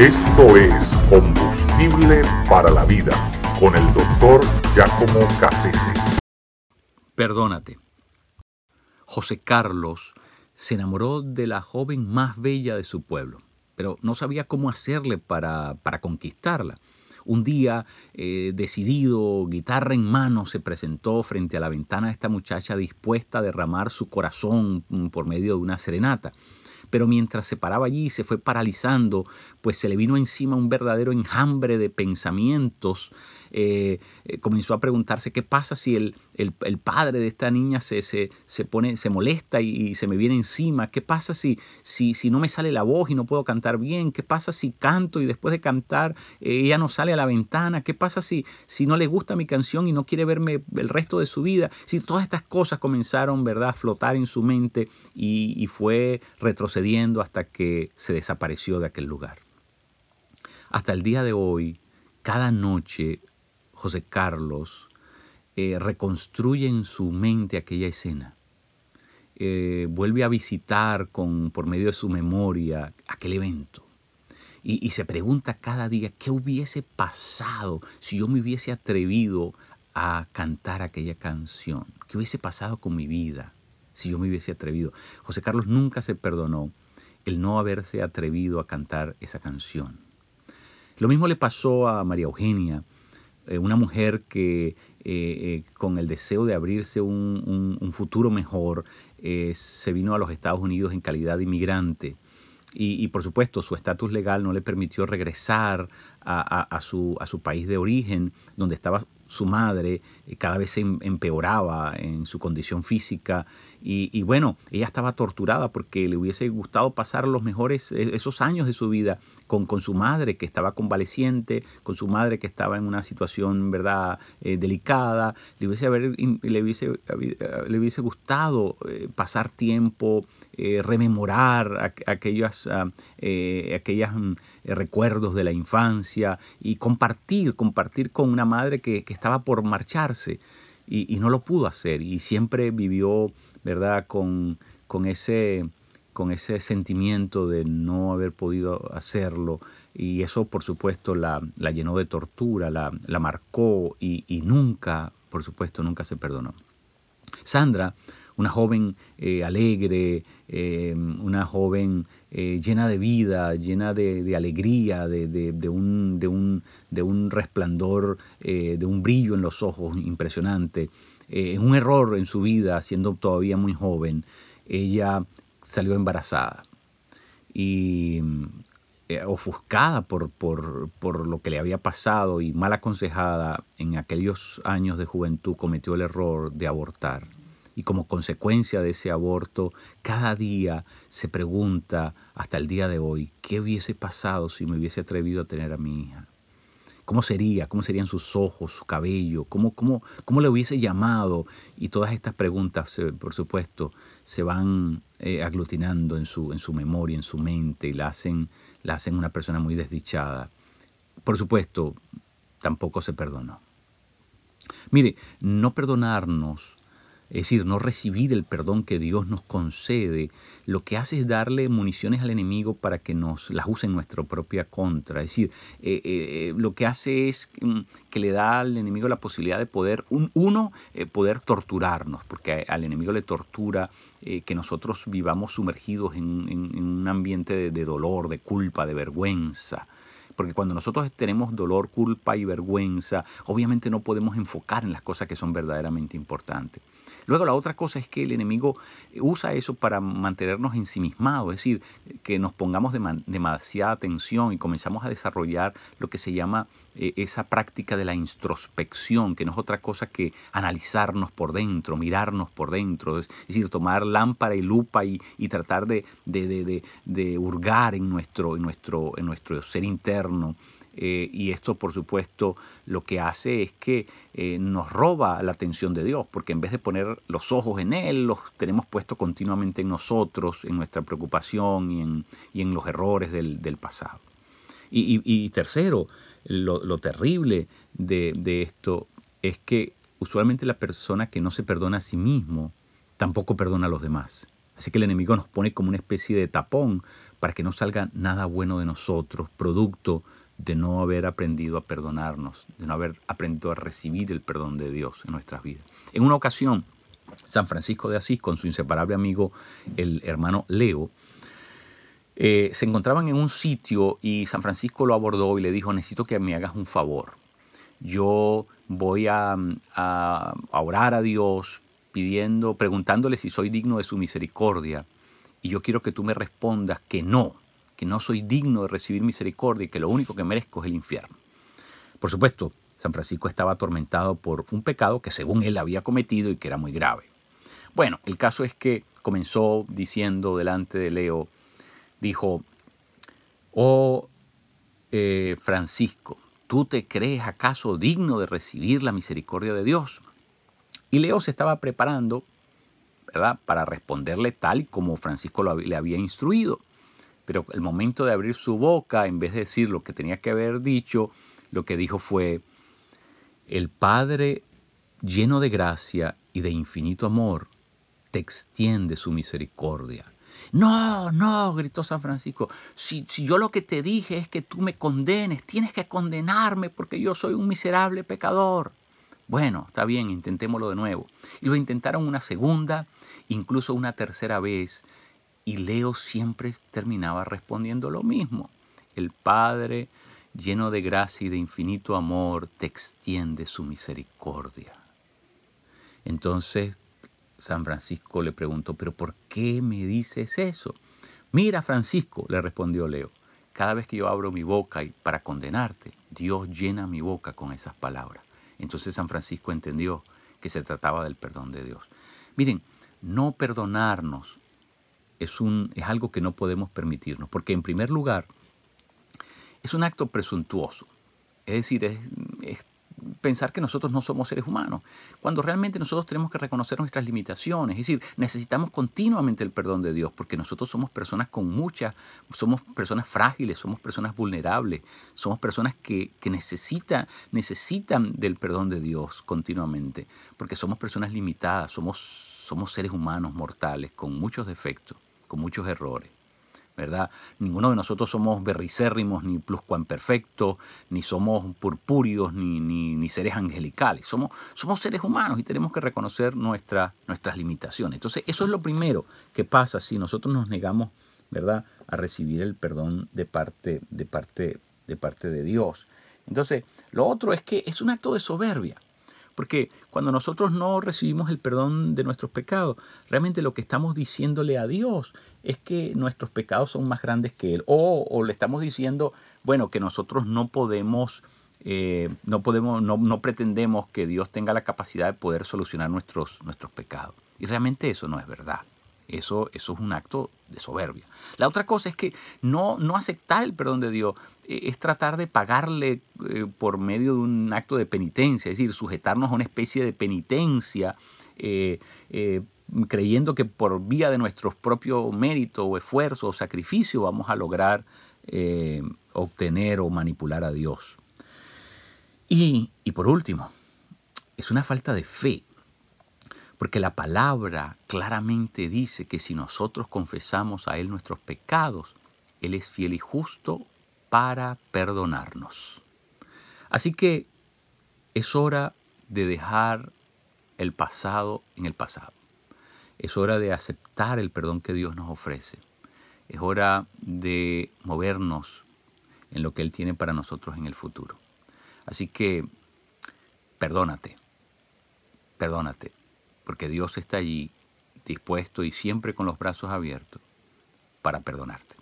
Esto es Combustible para la Vida con el doctor Giacomo Cassese. Perdónate. José Carlos se enamoró de la joven más bella de su pueblo, pero no sabía cómo hacerle para, para conquistarla. Un día, eh, decidido, guitarra en mano, se presentó frente a la ventana de esta muchacha dispuesta a derramar su corazón mm, por medio de una serenata pero mientras se paraba allí se fue paralizando, pues se le vino encima un verdadero enjambre de pensamientos. Eh, eh, comenzó a preguntarse qué pasa si el, el, padre de esta niña se, se, se pone, se molesta y, se me viene encima, qué pasa si, si, si, no me sale la voz y no puedo cantar bien, qué pasa si canto y después de cantar eh, ella no sale a la ventana, qué pasa si, si no le gusta mi canción y no quiere verme el resto de su vida, si todas estas cosas comenzaron ¿verdad? a flotar en su mente y, y fue retrocediendo hasta que se desapareció de aquel lugar. Hasta el día de hoy, cada noche José Carlos eh, reconstruye en su mente aquella escena. Eh, vuelve a visitar con, por medio de su memoria aquel evento. Y, y, se pregunta cada día qué hubiese pasado si yo me hubiese atrevido a cantar aquella canción. ¿Qué hubiese pasado con mi vida si yo me hubiese atrevido? José Carlos nunca se perdonó el no haberse atrevido a cantar esa canción. Lo mismo le pasó a María Eugenia, eh, una mujer que eh, eh, con el deseo de abrirse un, futuro mejor se vino a los Estados Unidos en calidad de inmigrante. Y, por supuesto su estatus legal no le permitió regresar a, su, a su país de origen, donde estaba su madre eh, cada vez se em, empeoraba en su condición física y, bueno, ella estaba torturada porque le hubiese gustado pasar los mejores, e, esos años de su vida con, con su madre que estaba convaleciente, con su madre que estaba en una situación, ¿verdad?, eh, delicada, le hubiese, haber, le, hubiese, le hubiese gustado eh, pasar tiempo eh, rememorar aquellos ah, eh, aquellas, mm, eh, recuerdos de la infancia y compartir, compartir con una madre que, estaba por marcharse y, no lo pudo hacer y siempre vivió, ¿verdad?, con, con, ese, con ese sentimiento de no haber podido hacerlo y eso por supuesto la, la llenó de tortura, la, la marcó y nunca, por supuesto, nunca se perdonó. Sandra una joven eh, alegre, eh, una joven eh, llena de vida, llena de, alegría, de, un, resplandor, de un brillo en los ojos impresionante. En un error en su vida, siendo todavía muy joven, ella salió embarazada y ofuscada por, lo que le había pasado y mal aconsejada en aquellos años de juventud cometió el error de abortar y como consecuencia de ese aborto, cada día se pregunta hasta el día de hoy, ¿qué hubiese pasado si me hubiese atrevido a tener a mi hija? ¿Cómo sería? ¿Cómo serían sus ojos, su cabello? ¿Cómo, cómo, cómo le hubiese llamado? Y todas estas preguntas, por supuesto, se van eh, aglutinando en su, en su memoria, en su mente, y la hacen, la hacen una persona muy desdichada. Por supuesto, tampoco se perdonó. Mire, no perdonarnos es decir, no recibir el perdón que Dios nos concede, lo que hace es darle municiones al enemigo para que nos las use en nuestra propia contra. Es decir, eh, eh, lo que hace es mm, que le da al enemigo la posibilidad de poder, uno, eh, poder torturarnos, porque al enemigo le tortura que nosotros vivamos sumergidos en, un ambiente de dolor, de culpa, de vergüenza. Porque cuando nosotros tenemos dolor, culpa y vergüenza, obviamente no podemos enfocar en las cosas que son verdaderamente importantes. Luego la otra cosa es que el enemigo usa eso para mantenernos ensimismados, es decir, que nos pongamos demasiada atención y comenzamos a desarrollar lo que se llama eh, esa práctica de la introspección, que no es otra cosa que analizarnos por dentro, mirarnos por dentro, es decir, tomar lámpara y lupa y, tratar de, de, hurgar en nuestro, en, nuestro, en nuestro ser interno eh, y esto, por supuesto, lo que hace es que eh, nos roba la atención de Dios, porque en vez de poner los ojos en Él, los tenemos puestos continuamente en nosotros, en nuestra preocupación y en, y en los errores del, pasado. Y, tercero, lo, terrible de, de esto es que usualmente la persona que no se perdona a sí mismo tampoco perdona a los demás. Así que el enemigo nos pone como una especie de tapón para que no salga nada bueno de nosotros, producto de no haber aprendido a perdonarnos, de no haber aprendido a recibir el perdón de Dios en nuestras vidas. En una ocasión, San Francisco de Asís, con su inseparable amigo, el hermano Leo, eh, se encontraban en un sitio y San Francisco lo abordó y le dijo, necesito que me hagas un favor. Yo voy a, orar a Dios pidiendo, preguntándole si soy digno de su misericordia. Y yo quiero que tú me respondas que no, que no soy digno de recibir misericordia y que lo único que merezco es el infierno. Por supuesto, San Francisco estaba atormentado por un pecado que según él había cometido y que era muy grave. Bueno, el caso es que comenzó diciendo delante de Leo, dijo, oh eh, Francisco, ¿tú te crees acaso digno de recibir la misericordia de Dios? Y Leo se estaba preparando, ¿verdad?, para responderle tal como Francisco le había instruido. Pero el momento de abrir su boca, en vez de decir lo que tenía que haber dicho, lo que dijo fue, el Padre lleno de gracia y de infinito amor te extiende su misericordia. No, no, gritó San Francisco, si, si, yo lo que te dije es que tú me condenes, tienes que condenarme porque yo soy un miserable pecador. Bueno, está bien, intentémoslo de nuevo. Y lo intentaron una segunda, incluso una tercera vez, y Leo siempre terminaba respondiendo lo mismo. El Padre, lleno de gracia y de infinito amor, te extiende su misericordia. Entonces San Francisco le preguntó, pero ¿por qué me dices eso? Mira, Francisco, le respondió Leo, cada vez que yo abro mi boca y para condenarte, Dios llena mi boca con esas palabras. Entonces San Francisco entendió que se trataba del perdón de Dios. Miren, no perdonarnos es, un, es algo que no podemos permitirnos, porque en primer lugar es un acto presuntuoso. Es decir, es, pensar que nosotros no somos seres humanos, cuando realmente nosotros tenemos que reconocer nuestras limitaciones, es decir, necesitamos continuamente el perdón de Dios, porque nosotros somos personas con muchas, somos personas frágiles, somos personas vulnerables, somos personas que, que necesitan del perdón de Dios continuamente, porque somos personas limitadas, somos, somos seres humanos mortales, con muchos defectos, con muchos errores. Ninguno de nosotros somos berricérrimos, ni pluscuamperfectos, ni somos purpúreos, ni, ni, seres angelicales. Somos, somos seres humanos y tenemos que reconocer nuestras limitaciones. Entonces, eso es lo primero que pasa si nosotros nos negamos, ¿verdad?, a recibir el perdón de parte, de parte, de parte de Dios. Entonces, lo otro es que es un acto de soberbia. Porque cuando nosotros no recibimos el perdón de nuestros pecados, realmente lo que estamos diciéndole a Dios es que nuestros pecados son más grandes que Él. O, le estamos diciendo, bueno, que nosotros no podemos, eh, no, podemos no, no, pretendemos que Dios tenga la capacidad de poder solucionar nuestros, nuestros pecados. Y realmente eso no es verdad. Eso, eso es un acto de soberbia. La otra cosa es que no, no aceptar el perdón de Dios eh, es tratar de pagarle eh, por medio de un acto de penitencia, es decir, sujetarnos a una especie de penitencia, creyendo que por vía de nuestros propios méritos o esfuerzo o sacrificio vamos a lograr obtener o manipular a Dios. Y, y por último, es una falta de fe, porque la palabra claramente dice que si nosotros confesamos a Él nuestros pecados, Él es fiel y justo para perdonarnos. Así que es hora de dejar el pasado en el pasado. Es hora de aceptar el perdón que Dios nos ofrece. Es hora de movernos en lo que Él tiene para nosotros en el futuro. Así que perdónate, perdónate, porque Dios está allí dispuesto y siempre con los brazos abiertos para perdonarte.